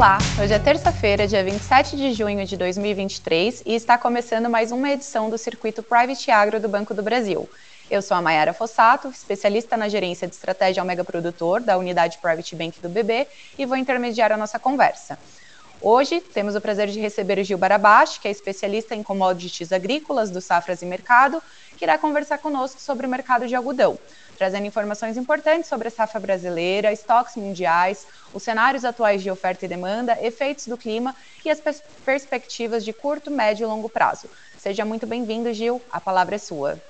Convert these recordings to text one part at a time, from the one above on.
Olá, hoje é terça-feira, dia 27 de junho de 2023 e está começando mais uma edição do Circuito Private Agro do Banco do Brasil. Eu sou a Mayara Fossato, especialista na gerência de estratégia ao mega produtor da unidade Private Bank do BB e vou intermediar a nossa conversa. Hoje temos o prazer de receber o Gil Barabashi, que é especialista em commodities agrícolas do Safras e Mercado, que irá conversar conosco sobre o mercado de algodão, trazendo informações importantes sobre a safra brasileira, estoques mundiais, os cenários atuais de oferta e demanda, efeitos do clima e as pers perspectivas de curto, médio e longo prazo. Seja muito bem-vindo, Gil. A palavra é sua.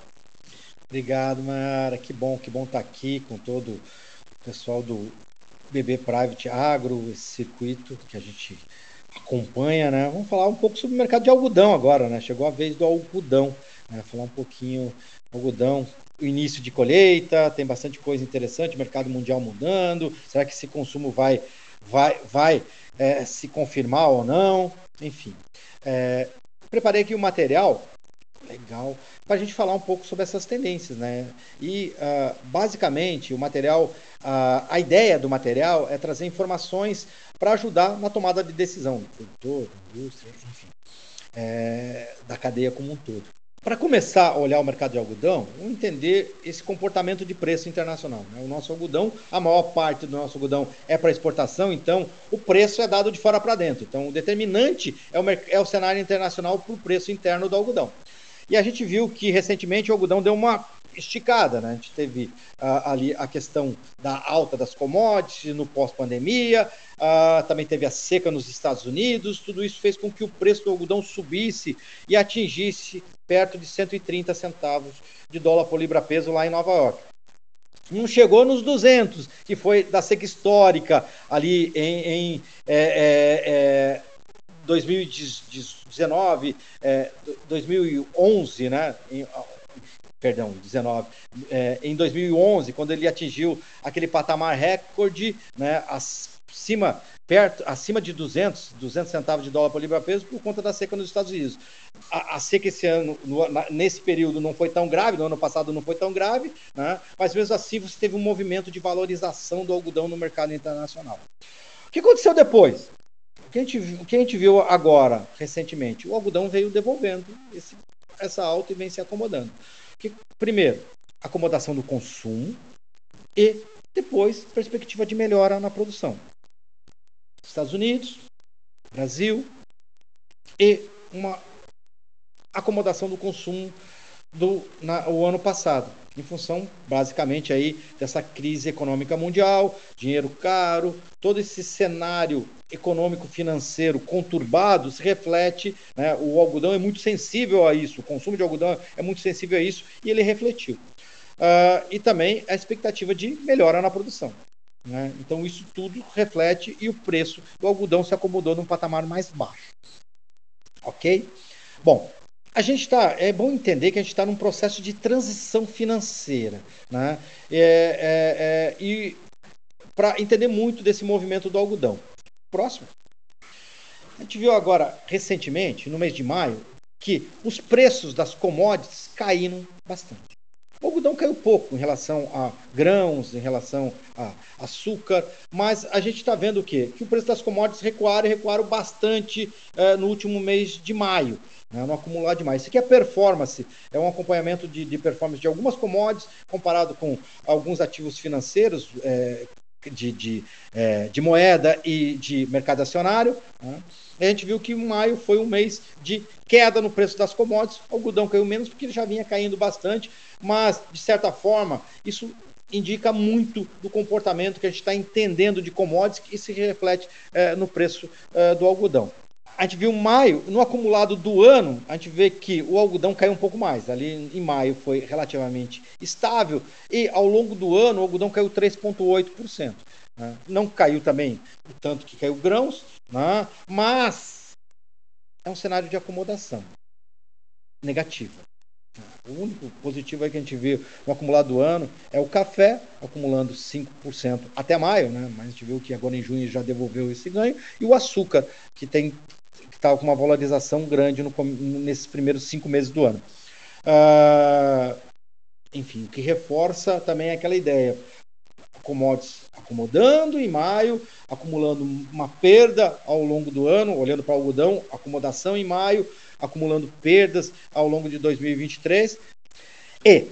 Obrigado, Mara. Que bom, que bom estar aqui com todo o pessoal do BB Private Agro, esse circuito que a gente acompanha, né? Vamos falar um pouco sobre o mercado de algodão agora, né? Chegou a vez do algodão, né? Falar um pouquinho algodão, o início de colheita, tem bastante coisa interessante, mercado mundial mudando, será que esse consumo vai vai vai é, se confirmar ou não? Enfim, é, preparei aqui o material Legal. Para a gente falar um pouco sobre essas tendências, né? E uh, basicamente o material, uh, a ideia do material é trazer informações para ajudar na tomada de decisão do produtor, da indústria, enfim, é, da cadeia como um todo. Para começar a olhar o mercado de algodão, vamos entender esse comportamento de preço internacional. Né? O nosso algodão, a maior parte do nosso algodão é para exportação, então o preço é dado de fora para dentro. Então o determinante é o, é o cenário internacional para o preço interno do algodão. E a gente viu que recentemente o algodão deu uma esticada, né? A gente teve uh, ali a questão da alta das commodities no pós-pandemia, uh, também teve a seca nos Estados Unidos, tudo isso fez com que o preço do algodão subisse e atingisse perto de 130 centavos de dólar por libra-peso lá em Nova York. Não chegou nos 200, que foi da seca histórica ali em, em é, é, é, 2019, é, 2011, né? Em, perdão, 19, é, em 2011, quando ele atingiu aquele patamar recorde, né, acima, perto, acima de 200, 200 centavos de dólar por libra-peso por conta da seca nos Estados Unidos. A, a seca esse ano, no, na, nesse período, não foi tão grave, no ano passado não foi tão grave, né, mas mesmo assim você teve um movimento de valorização do algodão no mercado internacional. O que aconteceu depois? O que a gente, o que a gente viu agora, recentemente? O algodão veio devolvendo esse, essa alta e vem se acomodando. Que, primeiro, acomodação do consumo e depois perspectiva de melhora na produção. Estados Unidos, Brasil e uma acomodação do consumo do na, o ano passado em função basicamente aí dessa crise econômica mundial, dinheiro caro, todo esse cenário econômico financeiro conturbado se reflete, né, o algodão é muito sensível a isso, o consumo de algodão é muito sensível a isso e ele refletiu. Uh, e também a expectativa de melhora na produção. Né? Então isso tudo reflete e o preço do algodão se acomodou num patamar mais baixo. Ok? Bom, a gente está. É bom entender que a gente está num processo de transição financeira. Né? É, é, é, e para entender muito desse movimento do algodão. Próximo. A gente viu agora, recentemente, no mês de maio, que os preços das commodities caíram bastante. O algodão caiu pouco em relação a grãos, em relação a açúcar, mas a gente está vendo o quê? Que o preço das commodities recuaram e recuaram bastante uh, no último mês de maio. Né? Não acumular demais. Isso aqui é performance, é um acompanhamento de, de performance de algumas commodities comparado com alguns ativos financeiros, é, de, de, é, de, moeda e de mercado acionário. Né? a gente viu que maio foi um mês de queda no preço das commodities. O algodão caiu menos porque ele já vinha caindo bastante, mas de certa forma isso indica muito do comportamento que a gente está entendendo de commodities e se reflete é, no preço é, do algodão. A gente viu maio, no acumulado do ano, a gente vê que o algodão caiu um pouco mais. Ali em maio foi relativamente estável e ao longo do ano o algodão caiu 3,8%. Né? Não caiu também o tanto que caiu grãos, né? mas é um cenário de acomodação negativa. O único positivo é que a gente vê no acumulado do ano é o café acumulando 5% até maio, né? mas a gente viu que agora em junho já devolveu esse ganho, e o açúcar, que tem que estava com uma valorização grande no, nesses primeiros cinco meses do ano. Uh, enfim, o que reforça também é aquela ideia commodities acomodando em maio, acumulando uma perda ao longo do ano, olhando para o algodão, acomodação em maio, acumulando perdas ao longo de 2023. E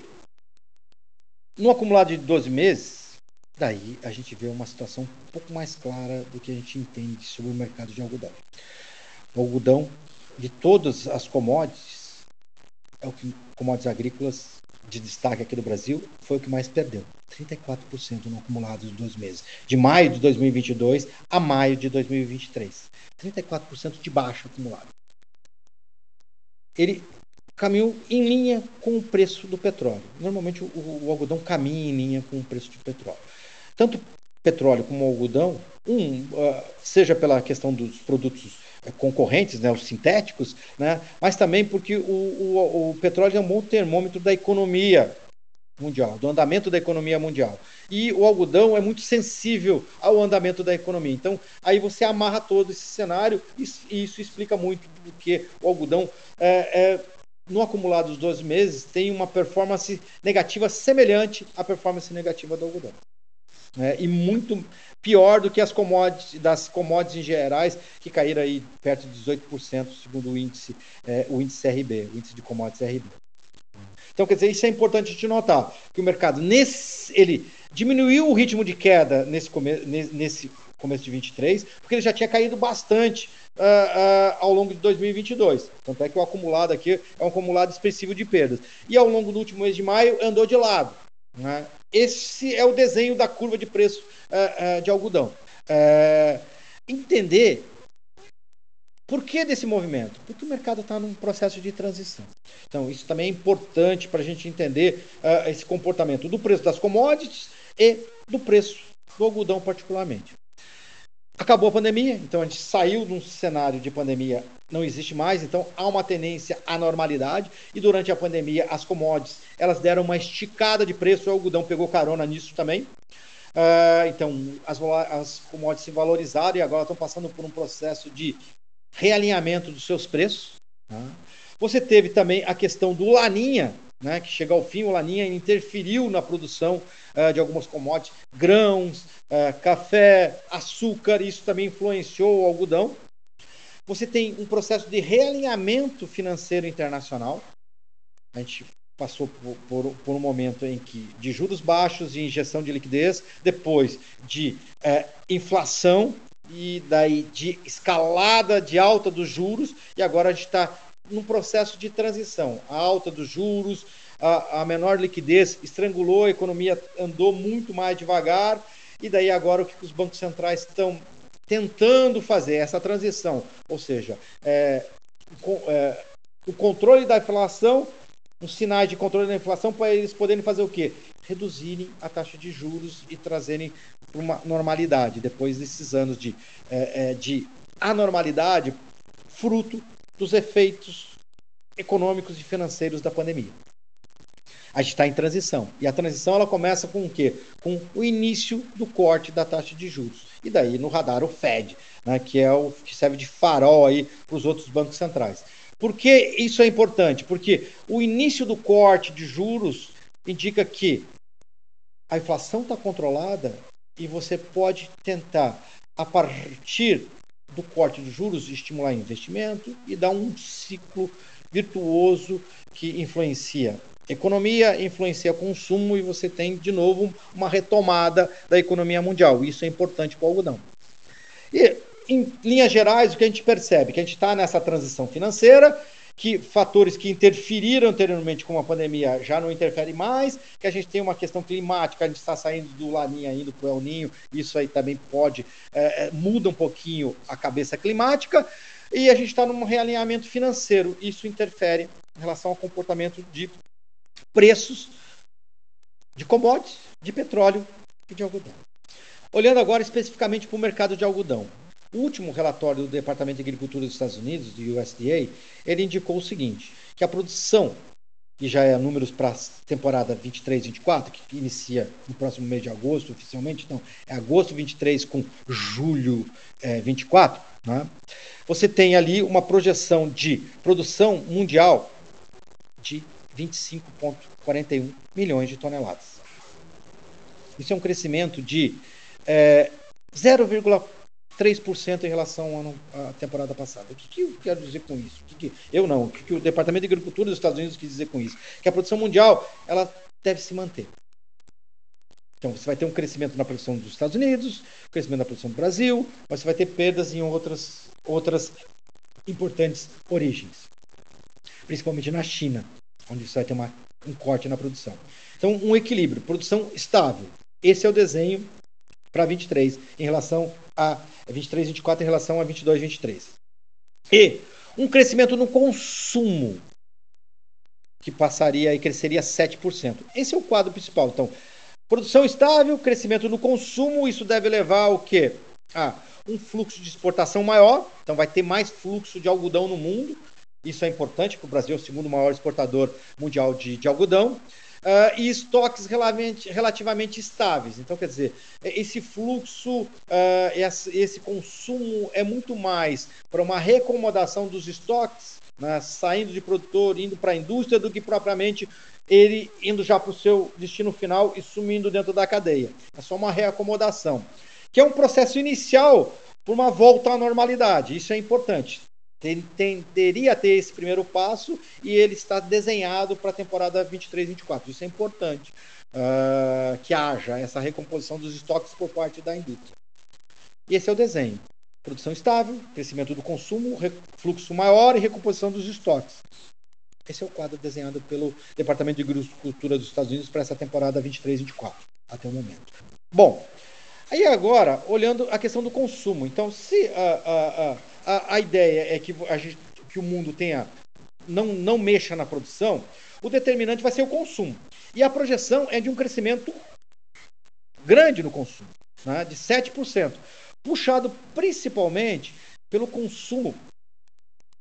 no acumulado de 12 meses, daí a gente vê uma situação um pouco mais clara do que a gente entende sobre o mercado de algodão. O algodão, de todas as commodities, é o que commodities agrícolas de destaque aqui do Brasil, foi o que mais perdeu. 34% no acumulado de dois meses. De maio de 2022 a maio de 2023. 34% de baixo acumulado. Ele caminhou em linha com o preço do petróleo. Normalmente o, o algodão caminha em linha com o preço do petróleo. Tanto petróleo como algodão, um, uh, seja pela questão dos produtos concorrentes, né, os sintéticos, né, mas também porque o, o, o petróleo é um bom termômetro da economia mundial, do andamento da economia mundial. E o algodão é muito sensível ao andamento da economia. Então, aí você amarra todo esse cenário e isso explica muito porque o algodão, é, é, no acumulado dos 12 meses, tem uma performance negativa semelhante à performance negativa do algodão. É, e muito pior do que as commodities, das commodities em gerais, que caíram aí perto de 18%, segundo o índice, é, o índice RB, o índice de commodities RB. Então, quer dizer, isso é importante de notar, que o mercado, nesse, ele diminuiu o ritmo de queda nesse, come, nesse começo de 23, porque ele já tinha caído bastante uh, uh, ao longo de 2022. Tanto é que o acumulado aqui é um acumulado expressivo de perdas. E ao longo do último mês de maio andou de lado. Né? Esse é o desenho da curva de preço uh, de algodão. entender por que desse movimento? Porque o mercado está num processo de transição. Então, isso também é importante para a gente entender uh, esse comportamento do preço das commodities e do preço do algodão, particularmente. Acabou a pandemia, então a gente saiu de um cenário de pandemia, não existe mais, então há uma tendência à normalidade. E durante a pandemia, as commodities elas deram uma esticada de preço, o algodão pegou carona nisso também. Uh, então, as, as commodities se valorizaram e agora estão passando por um processo de realinhamento dos seus preços. Tá? Você teve também a questão do Laninha, né, que chega ao fim, o Laninha interferiu na produção uh, de algumas commodities, grãos, uh, café, açúcar, isso também influenciou o algodão. Você tem um processo de realinhamento financeiro internacional. A gente passou por, por, por, um momento em que de juros baixos e injeção de liquidez, depois de uh, inflação e daí de escalada de alta dos juros, e agora a gente está num processo de transição. A alta dos juros, a, a, menor liquidez estrangulou a economia, andou muito mais devagar, e daí agora o que os bancos centrais estão tentando fazer essa transição, ou seja, é, com, é, o controle da inflação, os sinais de controle da inflação para eles poderem fazer o quê? Reduzirem a taxa de juros e trazerem para uma normalidade depois desses anos de, é, é, de anormalidade, fruto dos efeitos econômicos e financeiros da pandemia. A gente está em transição. E a transição ela começa com o quê? Com o início do corte da taxa de juros. E daí no radar o Fed, né, que é o que serve de farol aí para os outros bancos centrais. Por que isso é importante? Porque o início do corte de juros indica que a inflação está controlada e você pode tentar, a partir do corte de juros, estimular investimento e dar um ciclo virtuoso que influencia economia, influencia consumo e você tem de novo uma retomada da economia mundial. Isso é importante para o algodão. E em linhas gerais, o que a gente percebe? Que a gente está nessa transição financeira que fatores que interferiram anteriormente com a pandemia já não interferem mais, que a gente tem uma questão climática, a gente está saindo do Laninha indo para o El Ninho, isso aí também pode, é, é, muda um pouquinho a cabeça climática, e a gente está num realinhamento financeiro, isso interfere em relação ao comportamento de preços de commodities, de petróleo e de algodão. Olhando agora especificamente para o mercado de algodão. O último relatório do Departamento de Agricultura dos Estados Unidos, do USDA, ele indicou o seguinte, que a produção, que já é números para a temporada 23-24, que inicia no próximo mês de agosto, oficialmente, então é agosto 23 com julho é, 24, né? você tem ali uma projeção de produção mundial de 25,41 milhões de toneladas. Isso é um crescimento de é, 0,3% em relação ao ano, à temporada passada. O que, que eu quero dizer com isso? Que que, eu não. O que, que o Departamento de Agricultura dos Estados Unidos quis dizer com isso? Que a produção mundial ela deve se manter. Então, você vai ter um crescimento na produção dos Estados Unidos, crescimento na produção do Brasil, mas você vai ter perdas em outras, outras importantes origens, principalmente na China, onde você vai ter uma, um corte na produção. Então, um equilíbrio, produção estável. Esse é o desenho para 23 em relação a 23, 24 em relação a 22, 23. E um crescimento no consumo que passaria e cresceria 7%. Esse é o quadro principal. Então, Produção estável, crescimento no consumo, isso deve levar o quê? A um fluxo de exportação maior, então vai ter mais fluxo de algodão no mundo. Isso é importante, porque o Brasil é o segundo maior exportador mundial de, de algodão. Uh, e estoques relativamente, relativamente, estáveis. Então, quer dizer, esse fluxo, uh, esse, esse, consumo é muito mais para uma reacomodação dos estoques, né, saindo de produtor, indo para a indústria, do que propriamente ele indo já para o seu destino final e sumindo dentro da cadeia. É só uma reacomodação, que é um processo inicial para uma volta à normalidade. Isso é importante. Tem, tenderia a ter esse primeiro passo e ele está desenhado para a temporada 23-24. Isso é importante uh, que haja essa recomposição dos estoques por parte da indústria. Esse é o desenho. Produção estável, crescimento do consumo, fluxo maior e recomposição dos estoques. Esse é o quadro desenhado pelo Departamento de Agricultura dos Estados Unidos para essa temporada 23-24, até o momento. Bom, aí agora, olhando a questão do consumo. Então, se a, a, a, a ideia é que, a gente, que o mundo tenha não, não mexa na produção, o determinante vai ser o consumo. E a projeção é de um crescimento grande no consumo, né, de 7%, puxado principalmente pelo consumo,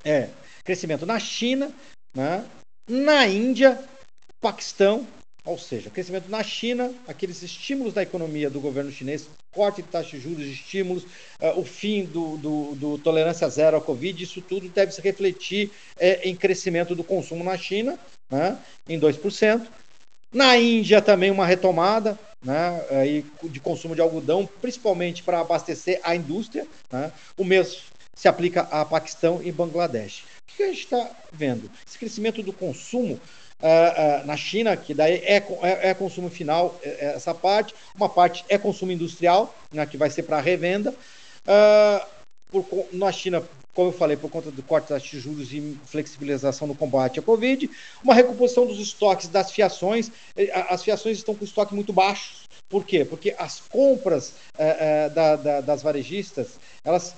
é, crescimento na China, né? Na Índia, Paquistão, ou seja, crescimento na China, aqueles estímulos da economia do governo chinês, corte de taxa de juros, estímulos, uh, o fim do, do, do, tolerância zero ao Covid, isso tudo deve se refletir é, em crescimento do consumo na China, né, em 2%. Na Índia também uma retomada né, aí, de consumo de algodão, principalmente para abastecer a indústria. Né. O mesmo se aplica a Paquistão e Bangladesh. O que a gente está vendo? Esse crescimento do consumo uh, uh, na China, que daí é, é, é consumo final, é, é essa parte, uma parte é consumo industrial, né, que vai ser para revenda. Uh, por, na China, como eu falei, por conta do corte das juros e flexibilização no combate à Covid, uma recomposição dos estoques das fiações. As fiações estão com estoque muito baixo. Por quê? Porque as compras uh, uh, da, da, das varejistas, elas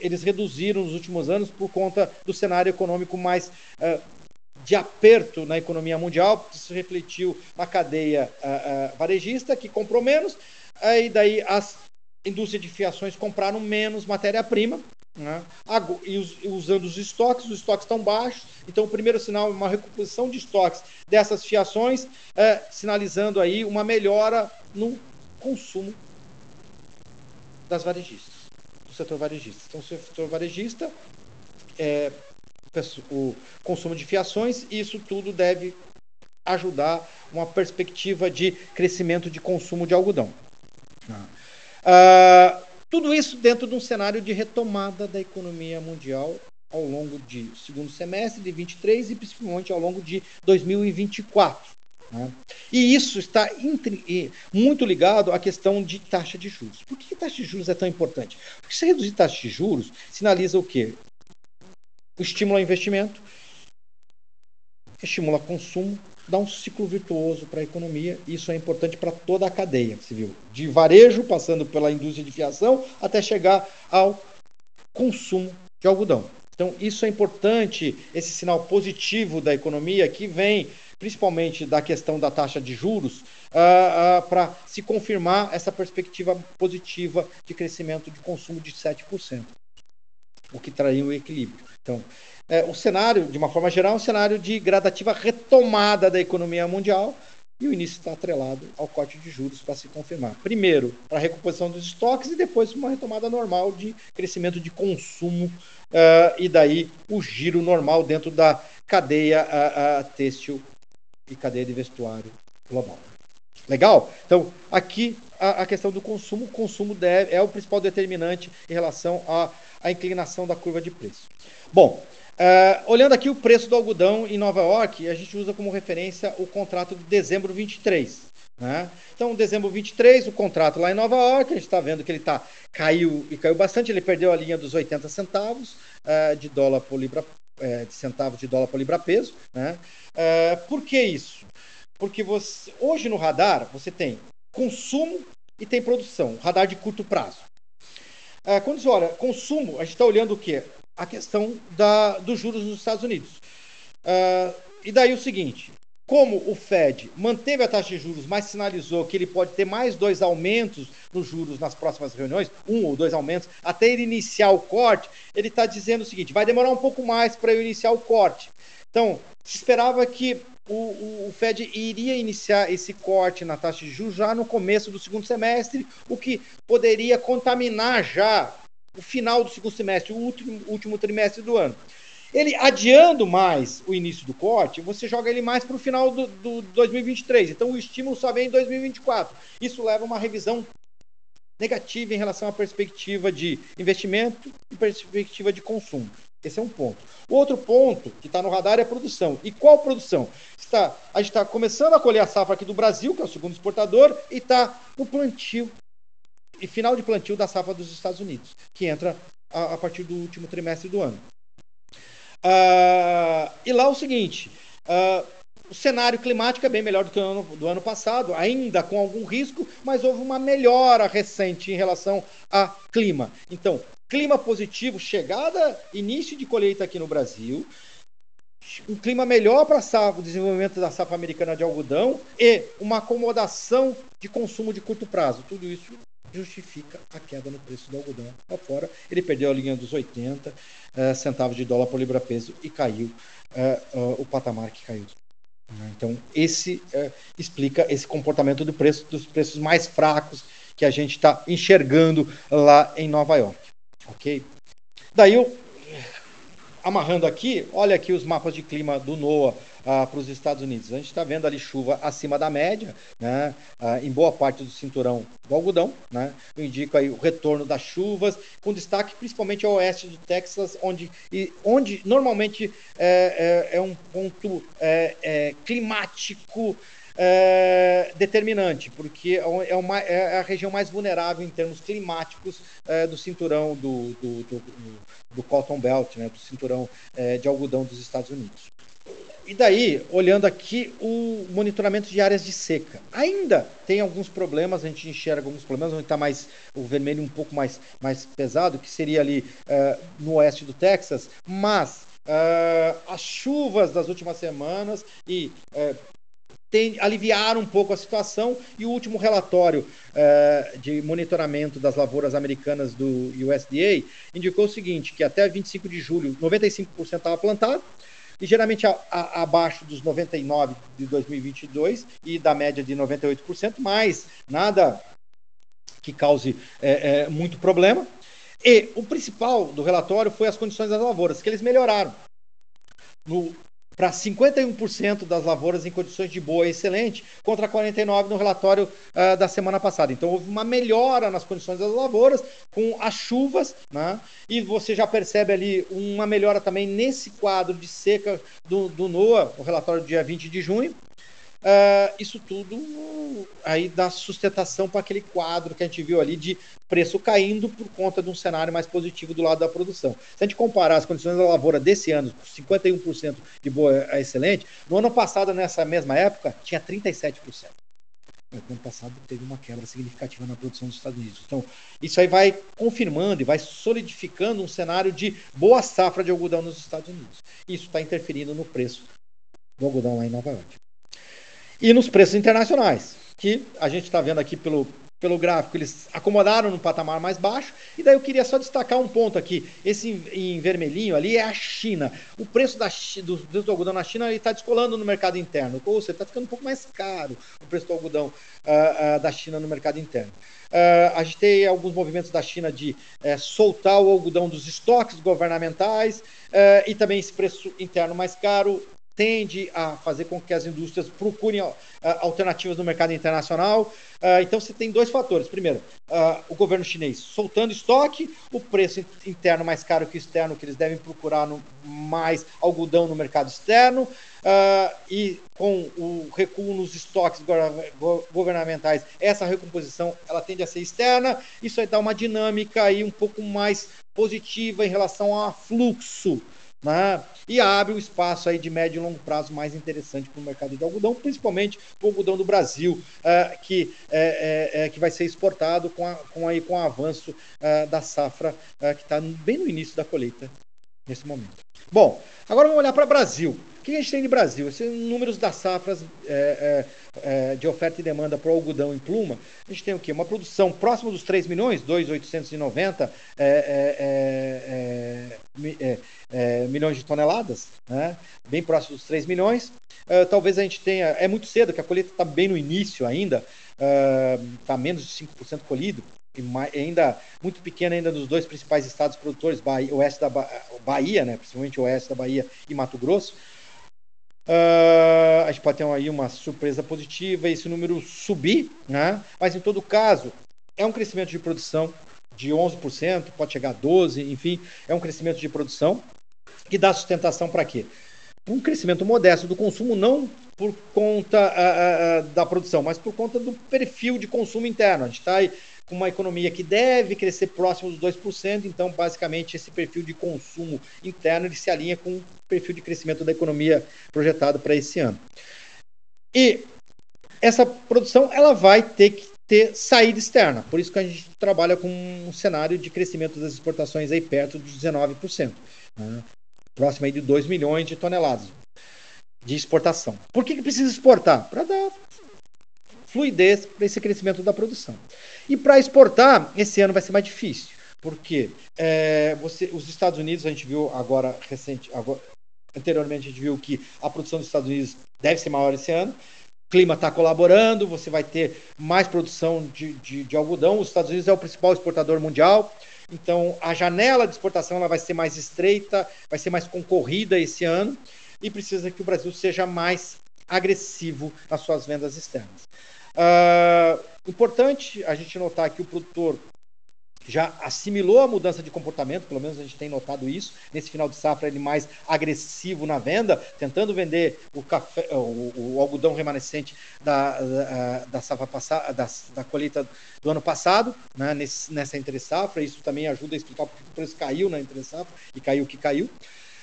eles reduziram nos últimos anos por conta do cenário econômico mais uh, de aperto na economia mundial, se refletiu na cadeia uh, uh, varejista, que comprou menos, aí daí as indústrias de fiações compraram menos matéria-prima, né? e us, usando os estoques, os estoques estão baixos, então o primeiro sinal é uma recomposição de estoques dessas fiações, sinalizando aí uma melhora no consumo das varejistas setor varejista. Então, o setor varejista, é, o consumo de fiações, isso tudo deve ajudar uma perspectiva de crescimento de consumo de algodão. Ah, tudo isso dentro de um cenário de retomada da economia mundial ao longo de segundo semestre de 23 e principalmente ao longo de 2024. Né? E isso está muito ligado à questão de taxa de juros. Por que taxa de juros é tão importante? Porque se reduzir taxa de juros, sinaliza o quê? Ao investimento, estimula consumo, dá um ciclo virtuoso para a economia. Isso é importante para toda a cadeia civil, de varejo, passando pela indústria de fiação, até chegar ao consumo de algodão. Então, isso é importante, esse sinal positivo da economia que vem principalmente da questão da taxa de juros, uh, uh, para se confirmar essa perspectiva positiva de crescimento de consumo de 7%, o que traria um equilíbrio. Então, é, o cenário, de uma forma geral, é um cenário de gradativa retomada da economia mundial, e o início está atrelado ao corte de juros para se confirmar. Primeiro, para a recomposição dos estoques e depois uma retomada normal de crescimento de consumo uh, e daí o giro normal dentro da cadeia uh, uh, têxtil e cadeia de vestuário global. Legal? Então, aqui a, questão do consumo. O consumo deve, é o principal determinante em relação à, à inclinação da curva de preço. Bom, uh, olhando aqui o preço do algodão em Nova York, a gente usa como referência o contrato de dezembro 23. Né? Então, dezembro 23, o contrato lá em Nova York, a gente está vendo que ele tá, caiu e caiu bastante, ele perdeu a linha dos 80 centavos uh, de dólar por libra, uh, de centavos de dólar por libra peso. Né? Por que isso? Porque você, hoje no radar você tem consumo e tem produção, radar de curto prazo. quando você olha consumo, a gente está olhando o quê? A questão da, dos juros nos Estados Unidos. e daí o seguinte, como o Fed manteve a taxa de juros, mas sinalizou que ele pode ter mais dois aumentos nos juros nas próximas reuniões, um ou dois aumentos, até ele iniciar o corte, ele está dizendo o seguinte: vai demorar um pouco mais para eu iniciar o corte. Então, se esperava que o, o, o, Fed iria iniciar esse corte na taxa de juros já no começo do segundo semestre, o que poderia contaminar já o final do segundo semestre, o último, último trimestre do ano. Ele adiando mais o início do corte, você joga ele mais para o final do, do 2023. Então o estímulo só vem em 2024. Isso leva a uma revisão negativa em relação à perspectiva de investimento e perspectiva de consumo. Esse é um ponto. O outro ponto que está no radar é a produção. E qual produção? Está, a gente está começando a colher a safra aqui do Brasil, que é o segundo exportador, e está no plantio e final de plantio da safra dos Estados Unidos, que entra a, a partir do último trimestre do ano. Uh, e lá o seguinte: uh, o cenário climático é bem melhor do que o ano, do ano passado, ainda com algum risco, mas houve uma melhora recente em relação a clima. Então, clima positivo, chegada, início de colheita aqui no Brasil, um clima melhor para o desenvolvimento da safra americana de algodão e uma acomodação de consumo de curto prazo. Tudo isso justifica a queda no preço do algodão lá fora. Ele perdeu a linha dos 80 uh, eh, centavos de dólar por libra-peso e caiu uh, o patamar que caiu. Então, esse explica esse comportamento do preço, dos preços mais fracos que a gente está enxergando lá em Nova York. Ok? Daí eu amarrando aqui, olha aqui os mapas de clima do NOAA ah, para os Estados Unidos. A gente está vendo ali chuva acima da média, né, ah, em boa parte do cinturão do algodão. Né, eu indico aí o retorno das chuvas, com destaque principalmente ao oeste do Texas, onde, e, onde normalmente é, é, é um ponto é, é climático é, determinante, porque é, uma, é a região mais vulnerável em termos climáticos é, do cinturão do, do, do, do, Cotton Belt, né, do cinturão é, de algodão dos Estados Unidos. E daí, olhando aqui o monitoramento de áreas de seca. Ainda tem alguns problemas, a gente enxerga alguns problemas, onde está mais o vermelho um pouco mais, mais pesado, que seria ali uh, no oeste do Texas, mas uh, as chuvas das últimas semanas e uh, tem, aliviaram um pouco a situação e o último relatório de monitoramento das lavouras americanas do USDA indicou o seguinte, que até 25 de julho 95% estava plantado, ligeiramente a, a, abaixo dos 99 de 2022 e da média de 98%, mas nada que cause é, é, muito problema. E o principal do relatório foi as condições das lavouras, que eles melhoraram. No para 51% das lavouras em condições de boa e excelente, contra 49% no relatório uh, da semana passada. Então houve uma melhora nas condições das lavouras com as chuvas, né? e você já percebe ali uma melhora também nesse quadro de seca do, do NOAA, o relatório do dia 20 de junho, Uh, isso tudo aí dá sustentação para aquele quadro que a gente viu ali de preço caindo por conta de um cenário mais positivo do lado da produção. Se a gente comparar as condições da lavoura desse ano, 51% de boa a excelente, no ano passado, nessa mesma época, tinha 37%. No ano passado teve uma quebra significativa na produção dos Estados Unidos. Então, isso aí vai confirmando e vai solidificando um cenário de boa safra de algodão nos Estados Unidos. Isso está interferindo no preço do algodão lá em Nova York e nos preços internacionais, que a gente está vendo aqui pelo, pelo gráfico, eles acomodaram no patamar mais baixo. E daí eu queria só destacar um ponto aqui. Esse em, vermelhinho ali é a China. O preço da, do, do algodão na China está descolando no mercado interno. Ou seja, está ficando um pouco mais caro o preço do algodão uh, uh, da China no mercado interno. Uh, a gente tem alguns movimentos da China de uh, soltar o algodão dos estoques governamentais uh, e também esse preço interno mais caro tende a fazer com que as indústrias procurem alternativas no mercado internacional. Uh, então, você tem dois fatores. Primeiro, uh, o governo chinês soltando estoque, o preço interno mais caro que o externo, que eles devem procurar mais algodão no mercado externo. e com o recuo nos estoques governamentais, essa recomposição ela tende a ser externa. Isso aí dá uma dinâmica aí um pouco mais positiva em relação a fluxo né? e abre um espaço aí de médio e longo prazo mais interessante para o mercado de algodão, principalmente o algodão do Brasil, uh, que, é, é, que vai ser exportado com, a, com, aí, com o avanço uh, da safra uh, que está bem no início da colheita nesse momento. Bom, agora vamos olhar para o Brasil. Que a gente tem de Brasil? Esses números das safras é, é, é, de oferta e demanda para o algodão em pluma. A gente tem o quê? Uma produção próxima dos 3 milhões, 2,890 é, é, é, milhões de toneladas, né? bem próximo dos 3 milhões. Talvez a gente tenha. É muito cedo, que a colheita está bem no início ainda, está menos de 5% colhido ainda muito pequena ainda nos dois principais estados produtores, Bahia, oeste da Bahia, né, principalmente oeste da Bahia e Mato Grosso. Uh, a gente pode ter aí uma surpresa positiva esse número subir, né? mas em todo caso, é um crescimento de produção de 11%, pode chegar a 12%, enfim, é um crescimento de produção que dá sustentação para quê? Um crescimento modesto do consumo, não por conta uh, uh, da produção, mas por conta do perfil de consumo interno. A gente está com uma economia que deve crescer próximo dos 2%, então basicamente esse perfil de consumo interno ele se alinha com o perfil de crescimento da economia projetado para esse ano. E essa produção ela vai ter que ter saída externa, por isso que a gente trabalha com um cenário de crescimento das exportações aí perto dos 19%, né? próximo aí de 2 milhões de toneladas de exportação. Por que, que precisa exportar? Para dar fluidez para esse crescimento da produção. E para exportar, esse ano vai ser mais difícil, porque é, você, os Estados Unidos, a gente viu agora, recente, agora, anteriormente, a gente viu que a produção dos Estados Unidos deve ser maior esse ano. O clima está colaborando, você vai ter mais produção de, de, de algodão. Os Estados Unidos é o principal exportador mundial. Então, a janela de exportação ela vai ser mais estreita, vai ser mais concorrida esse ano e precisa que o Brasil seja mais agressivo nas suas vendas externas. Uh, importante a gente notar que o produtor já assimilou a mudança de comportamento, pelo menos a gente tem notado isso. Nesse final de safra, ele mais agressivo na venda, tentando vender o, café, o, o algodão remanescente da, da, da safra passada, da, da, colheita do ano passado, né, nesse, nessa entre safra. Isso também ajuda a explicar porque o preço caiu na entre safra e caiu o que caiu.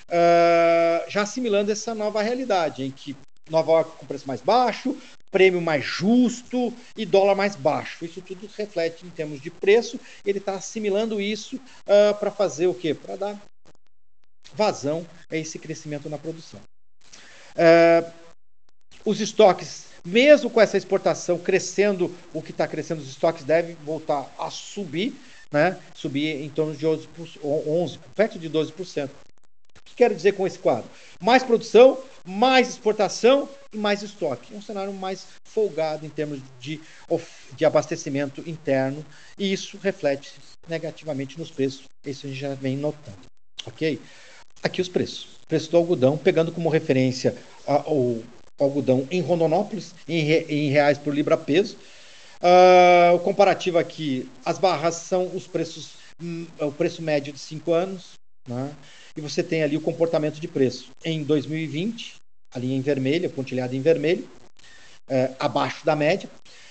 Uh, já assimilando essa nova realidade, em que Nova York com preço mais baixo, prêmio mais justo e dólar mais baixo. Isso tudo reflete em termos de preço. Ele está assimilando isso uh, para fazer o quê? Para dar vazão a esse crescimento na produção. Uh, os estoques, mesmo com essa exportação crescendo, o que está crescendo, os estoques devem voltar a subir, né? subir em torno de 11, 11 perto de 12%. Quero dizer com esse quadro? Mais produção, mais exportação e mais estoque. É um cenário mais folgado em termos de, de abastecimento interno e isso reflete negativamente nos preços. Isso a gente já vem notando. Ok? Aqui os preços. Preço do algodão, pegando como referência a, o algodão em Rondonópolis, em, re, em reais por libra peso. Uh, o comparativo aqui, as barras são os preços, hum, o preço médio de 5 anos, né? E você tem ali o comportamento de preço. Em 2020, a linha em vermelho, pontilhada em vermelho, é, abaixo da média.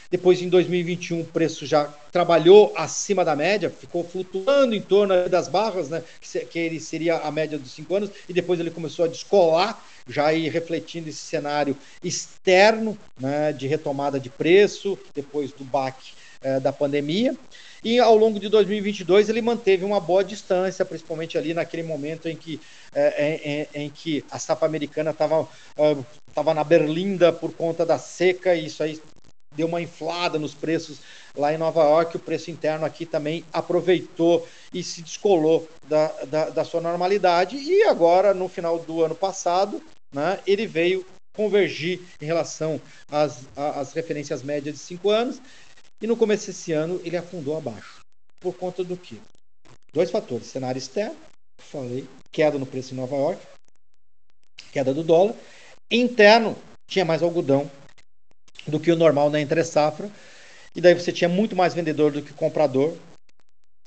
Depois, em 2021, o preço já trabalhou acima da média, ficou flutuando em torno das barras, né, que, que ele seria a média dos cinco anos, e depois ele começou a descolar, já aí refletindo esse cenário externo né, de retomada de preço, depois do baque é, da pandemia. E ao longo de 2022 ele manteve uma boa distância, principalmente ali naquele momento em que, é, em, em, que a safra americana estava uh, na berlinda por conta da seca, e isso aí deu uma inflada nos preços lá em Nova York. O preço interno aqui também aproveitou e se descolou da, da, da sua normalidade. E agora, no final do ano passado, né, ele veio convergir em relação às, às referências médias de cinco anos e no começo desse ano ele afundou abaixo. Por conta do quê? Dois fatores: cenário externo, falei, queda no preço em Nova York, queda do dólar, interno tinha mais algodão do que o normal na entre safra, e daí você tinha muito mais vendedor do que comprador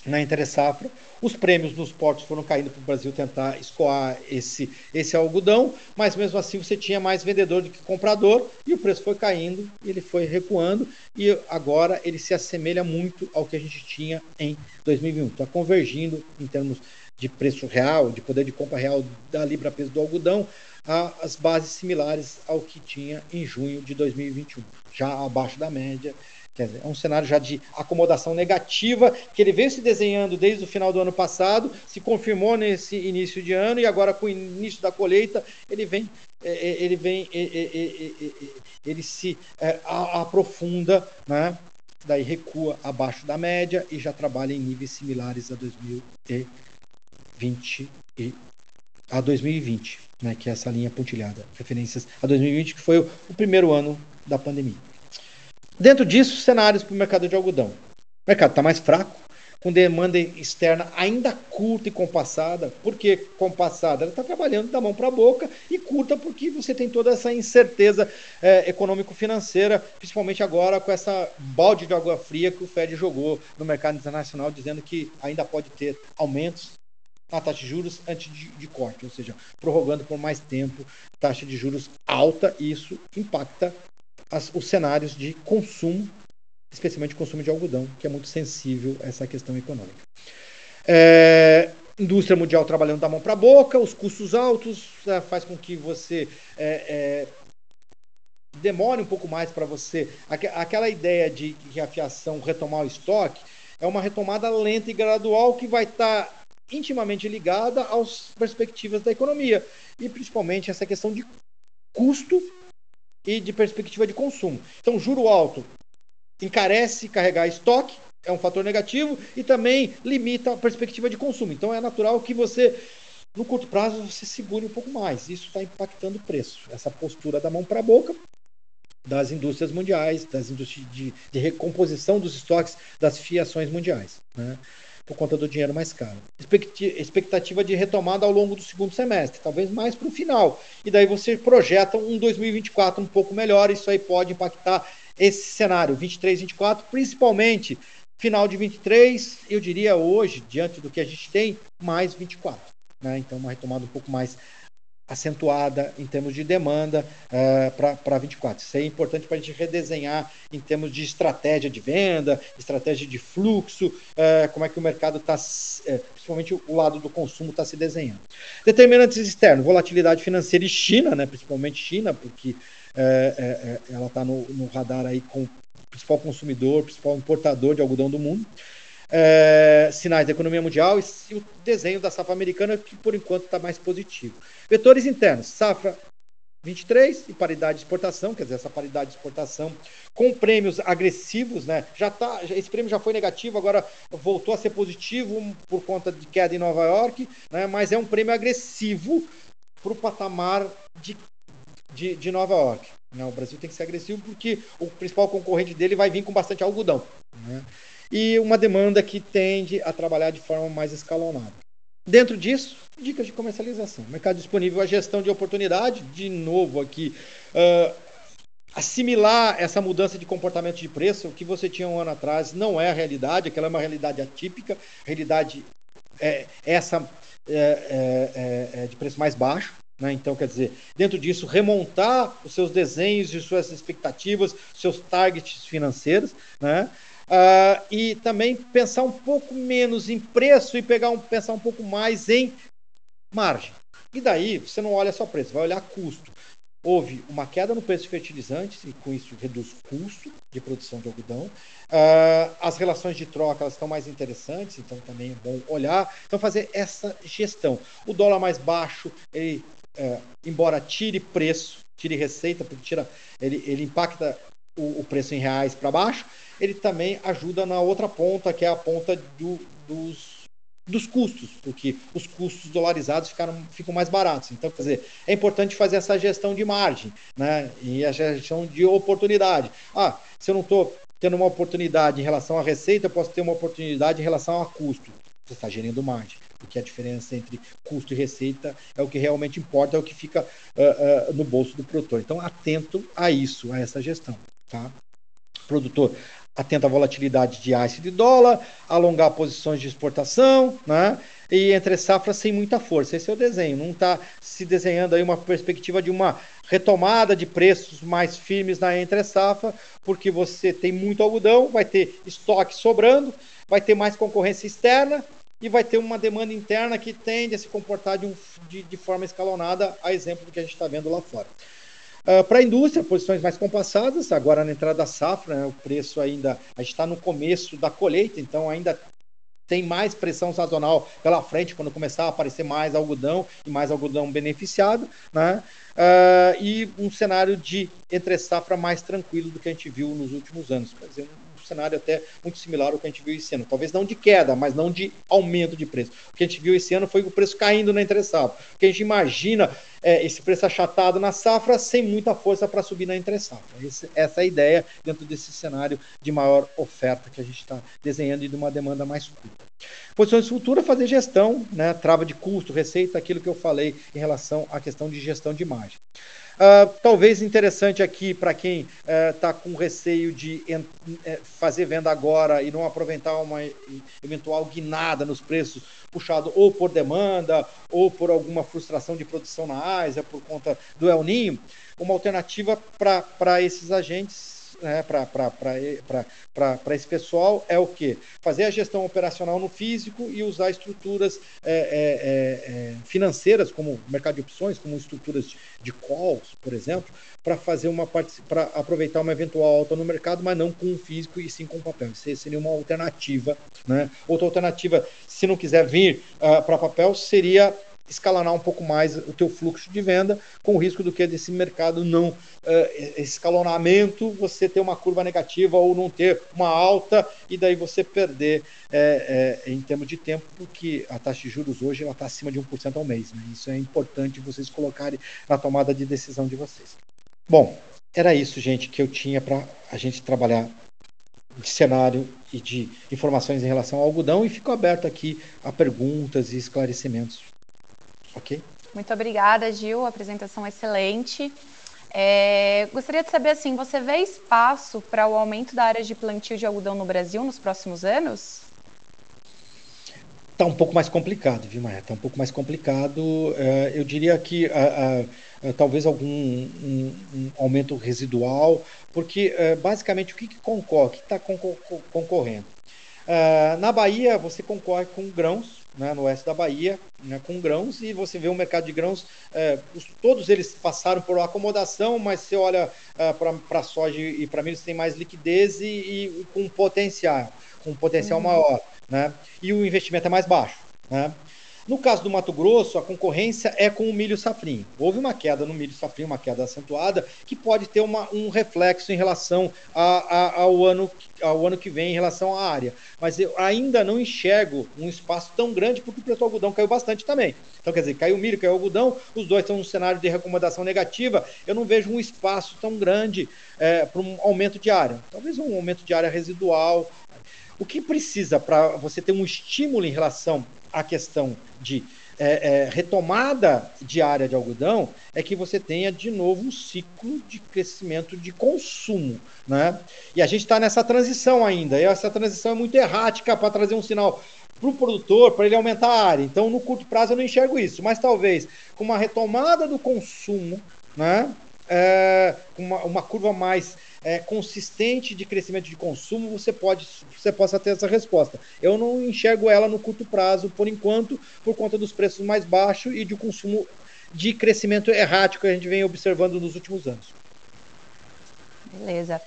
na entre safra. Os prêmios nos portos foram caindo para o Brasil tentar escoar esse, esse algodão, mas mesmo assim você tinha mais vendedor do que comprador e o preço foi caindo, ele foi recuando e agora ele se assemelha muito ao que a gente tinha em 2021. Está convergindo em termos de preço real, de poder de compra real da libra peso do algodão, as bases similares ao que tinha em junho de 2021, já abaixo da média dizer, é um cenário já de acomodação negativa que ele veio se desenhando desde o final do ano passado, se confirmou nesse início de ano e agora com o início da colheita ele vem, é, é, ele vem, é, ele se aprofunda, né? Daí recua abaixo da média e já trabalha em níveis similares a 2020 e a 2020, né? Que é essa linha pontilhada, referências a 2020 que foi o primeiro ano da pandemia. Dentro disso, cenários para o mercado de algodão. O mercado está mais fraco, com demanda externa ainda curta e compassada. Por que compassada? Ela está trabalhando da mão para a boca e curta porque você tem toda essa incerteza é, econômico-financeira, principalmente agora com essa balde de água fria que o Fed jogou no mercado internacional, dizendo que ainda pode ter aumentos na taxa de juros antes de, de corte, ou seja, prorrogando por mais tempo taxa de juros alta, e isso impacta as, os cenários de consumo, especialmente consumo de algodão, que é muito sensível a essa questão econômica. É, indústria mundial trabalhando da mão para a boca, os custos altos é, faz com que você é, é demore um pouco mais para você. Aquela ideia de que a fiação retomar o estoque é uma retomada lenta e gradual que vai estar tá intimamente ligada às perspectivas da economia e principalmente essa questão de custo e de perspectiva de consumo. Então, juro alto encarece carregar estoque, é um fator negativo, e também limita a perspectiva de consumo. Então, é natural que você, no curto prazo, você segure um pouco mais. Isso está impactando o preço. Essa postura da mão para a boca das indústrias mundiais, das indústrias de, de recomposição dos estoques das fiações mundiais. Né? Por conta do dinheiro mais caro. Expectativa de retomada ao longo do segundo semestre, talvez mais para o final. E daí você projeta um 2024 um pouco melhor, isso aí pode impactar esse cenário, 23, 24, principalmente final de 23, eu diria hoje, diante do que a gente tem, mais 24. Né? Então, uma retomada um pouco mais acentuada em termos de demanda uh, para 24. Isso é importante para a gente redesenhar em termos de estratégia de venda, estratégia de fluxo, uh, como é que o mercado está, uh, principalmente o lado do consumo está se desenhando. Determinantes externos, volatilidade financeira e China, né, principalmente China, porque ela está no, no radar aí com o principal consumidor, principal importador de algodão do mundo é, sinais da economia mundial e, o desenho da safra americana, que por enquanto está mais positivo. Vetores internos, safra 23 e paridade de exportação, quer dizer, essa paridade de exportação com prêmios agressivos, né? Já tá, esse prêmio já foi negativo, agora voltou a ser positivo por conta de queda em Nova York, né? Mas é um prêmio agressivo para o patamar de, de, de Nova York. Né? O Brasil tem que ser agressivo porque o principal concorrente dele vai vir com bastante algodão. Né? E uma demanda que tende a trabalhar de forma mais escalonada. Dentro disso, dicas de comercialização. Mercado disponível, a gestão de oportunidade, de novo aqui, uh, assimilar essa mudança de comportamento de preço, que você tinha um ano atrás não é a realidade, aquela é uma realidade atípica, realidade é essa é, é, é, é de preço mais baixo. Né? Então, quer dizer, dentro disso, remontar os seus desenhos e suas expectativas, seus targets financeiros, né? Uh, e também pensar um pouco menos em preço e pegar um, pensar um pouco mais em margem. E daí você não olha só preço, vai olhar custo. Houve uma queda no preço de fertilizantes e com isso reduz o custo de produção de algodão. Uh, as relações de troca elas estão mais interessantes, então também é bom olhar. Então fazer essa gestão. O dólar mais baixo, ele, uh, embora tire preço, tire receita, porque tira, ele, ele impacta o, o preço em reais para baixo, ele também ajuda na outra ponta, que é a ponta do, dos, dos custos, porque os custos dolarizados ficaram, ficam mais baratos. Então, quer dizer, é importante fazer essa gestão de margem né? e a gestão de oportunidade. Ah, se eu não estou tendo uma oportunidade em relação à receita, eu posso ter uma oportunidade em relação a custo. Você está gerindo margem. porque a diferença entre custo e receita é o que realmente importa, é o que fica uh, uh, no bolso do produtor. Então, atento a isso, a essa gestão. Tá? Produtor, atento à volatilidade de ICE de dólar, alongar posições de exportação, né? E entre safras sem muita força. Esse é o desenho. Não está se desenhando aí uma perspectiva de uma retomada de preços mais firmes na entre safra, porque você tem muito algodão, vai ter estoque sobrando, vai ter mais concorrência externa e vai ter uma demanda interna que tende a se comportar de, um, de, de forma escalonada, a exemplo do que a gente está vendo lá fora. Uh, Para a indústria, posições mais compassadas, agora na entrada da safra, né, o preço ainda, está no começo da colheita, então ainda tem mais pressão sazonal pela frente, quando começar a aparecer mais algodão e mais algodão beneficiado, né? Uh, e um cenário de entre safra mais tranquilo do que a gente viu nos últimos anos. Quer dizer, cenário até muito similar ao que a gente viu esse ano. Talvez não de queda, mas não de aumento de preço. O que a gente viu esse ano foi o preço caindo na entre safra. O que a gente imagina é esse preço achatado na safra sem muita força para subir na entre safra. Esse, essa é a ideia dentro desse cenário de maior oferta que a gente está desenhando e de uma demanda mais curta. Posições futuras, fazer gestão, né, trava de custo, receita, aquilo que eu falei em relação à questão de gestão de margem. Uh, talvez interessante aqui para quem está uh, com receio de uh, fazer venda agora e não aproveitar uma eventual guinada nos preços, puxado ou por demanda ou por alguma frustração de produção na Ásia por conta do El Ninho, uma alternativa para esses agentes né, para esse pessoal é o que? Fazer a gestão operacional no físico e usar estruturas é, é, é, é financeiras, como mercado de opções, como estruturas de, calls, por exemplo, para fazer uma para aproveitar uma eventual alta no mercado, mas não com o físico e sim com o papel. Isso seria uma alternativa. Né? Outra alternativa, se não quiser vir uh, para papel, seria escalonar um pouco mais o teu fluxo de venda, com o risco do que desse mercado não, uh, escalonamento, você ter uma curva negativa ou não ter uma alta e daí você perder é, é, em termos de tempo, porque a taxa de juros hoje está acima de 1% ao mês. Né? Isso é importante vocês colocarem na tomada de decisão de vocês. Bom, era isso, gente, que eu tinha para a gente trabalhar de cenário e de informações em relação ao algodão e fico aberto aqui a perguntas e esclarecimentos Ok? Muito obrigada, Gil. Apresentação excelente. É, gostaria de saber assim, você vê espaço para o aumento da área de plantio de algodão no Brasil nos próximos anos? Está um pouco mais complicado, viu, Maia? Está um pouco mais complicado. É, eu diria que talvez algum um, um aumento residual, porque é, basicamente o que, que concorre, que está concorrendo? É, na Bahia, você concorre com grãos, né, no oeste da Bahia, né, com grãos, e você vê um mercado de grãos, é, os, todos eles passaram por acomodação, mas você olha é, para soja e para milho, tem mais liquidez e, e, com potencial, com potencial uhum. maior, né, e o investimento é mais baixo. Né. No caso do Mato Grosso, a concorrência é com o milho safrinho. Houve uma queda no milho safrinho, uma queda acentuada, que pode ter uma, um reflexo em relação a, a, ao, ano, ao ano que vem, em relação à área. Mas eu ainda não enxergo um espaço tão grande, porque o preço do algodão caiu bastante também. Então, quer dizer, caiu o milho, caiu o algodão, os dois estão num cenário de recomendação negativa. Eu não vejo um espaço tão grande é, para um aumento de área. Talvez um aumento de área residual. O que precisa para você ter um estímulo em relação a questão de é, é, retomada de área de algodão é que você tenha de novo um ciclo de crescimento de consumo. Né? E a gente está nessa transição ainda, e essa transição é muito errática para trazer um sinal para o produtor, para ele aumentar a área. Então, no curto prazo, eu não enxergo isso, mas talvez com uma retomada do consumo, né? É, uma, uma curva mais é, consistente de crescimento de consumo, você pode você possa ter essa resposta. Eu não enxergo ela no curto prazo, por enquanto, por conta dos preços mais baixos e de consumo de crescimento errático que a gente vem observando nos últimos anos. Beleza.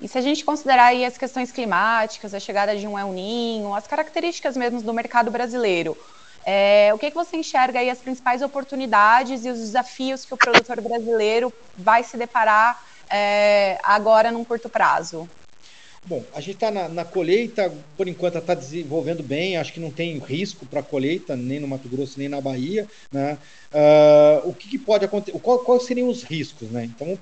E se a gente considerar aí as questões climáticas, a chegada de um El Ninho, as características mesmo do mercado brasileiro, é, o que, que você enxerga aí as principais oportunidades e os desafios que o produtor brasileiro vai se deparar é, agora num curto prazo? Bom, a gente está na, na, colheita, por enquanto está desenvolvendo bem, acho que não tem risco para colheita, nem no Mato Grosso, nem na Bahia. Né? Uh, o que, que, pode acontecer? Qual, quais seriam os riscos? Né? Então,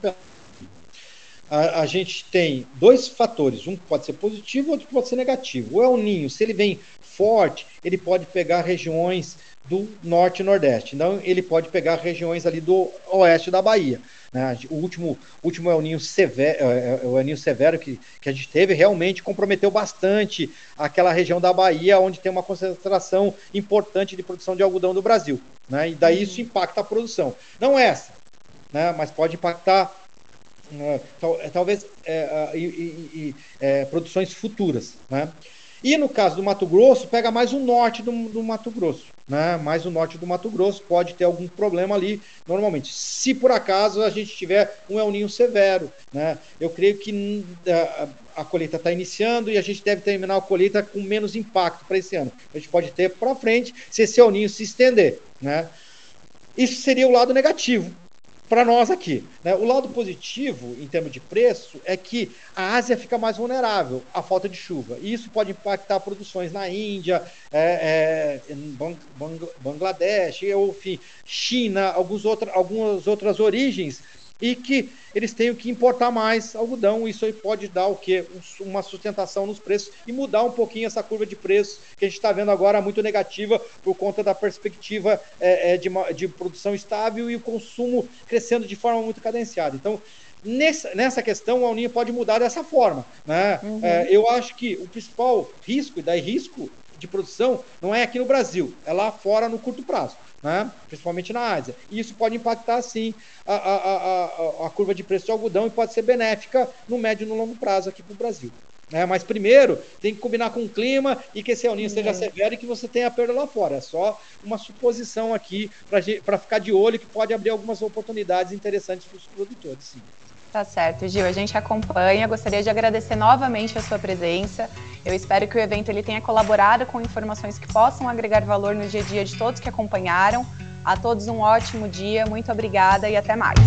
a, a, gente tem dois fatores, um que pode ser positivo, outro que pode ser negativo. O El Ninho, se ele vem forte, ele pode pegar regiões do norte e nordeste. Então, ele pode pegar regiões ali do oeste da Bahia. Né? O último, último El Ninho severo, é, é, é o Ninho severo que, que a gente teve realmente comprometeu bastante aquela região da Bahia, onde tem uma concentração importante de produção de algodão do Brasil. Né? E daí isso impacta a produção. Não essa, né? mas pode impactar né? talvez é, e, é, produções futuras. Né? E no caso do Mato Grosso, pega mais o norte do, do Mato Grosso. Né? Mais o norte do Mato Grosso pode ter algum problema ali, normalmente. Se por acaso a gente tiver um El Ninho severo, né? eu creio que a, a colheita está iniciando e a gente deve terminar a colheita com menos impacto para esse ano. A gente pode ter para frente se esse El Ninho se estender. Né? Isso seria o lado negativo para nós aqui. Né? O lado positivo, em termos de preço, é que a Ásia fica mais vulnerável à falta de chuva. E isso pode impactar produções na Índia, é, é, Bang, Bang, Bangladesh, ou, enfim, China, alguns outra, algumas outras origens e que eles tenham que importar mais algodão. Isso aí pode dar o quê? Uma sustentação nos preços e mudar um pouquinho essa curva de preços que a gente está vendo agora muito negativa por conta da perspectiva é, é, de, de produção estável e o consumo crescendo de forma muito cadenciada. Então, Nessa, nessa questão, a Uninha pode mudar dessa forma. Né? Uhum. É, eu acho que o principal risco, e daí risco de produção, não é aqui no Brasil, é lá fora no curto prazo né? principalmente na Ásia. E isso pode impactar, sim, a, a, a, a, curva de preço de algodão e pode ser benéfica no médio e no longo prazo aqui para o Brasil. É, mas primeiro tem que combinar com o clima e que esse El Ninho seja severo e que você tenha perda lá fora. É só uma suposição aqui para ficar de olho que pode abrir algumas oportunidades interessantes para os produtores. Sim. Tá certo, Gil. A gente acompanha. Gostaria de agradecer novamente a sua presença. Eu espero que o evento ele tenha colaborado com informações que possam agregar valor no dia a dia de todos que acompanharam. A todos um ótimo dia, muito obrigada e até mais.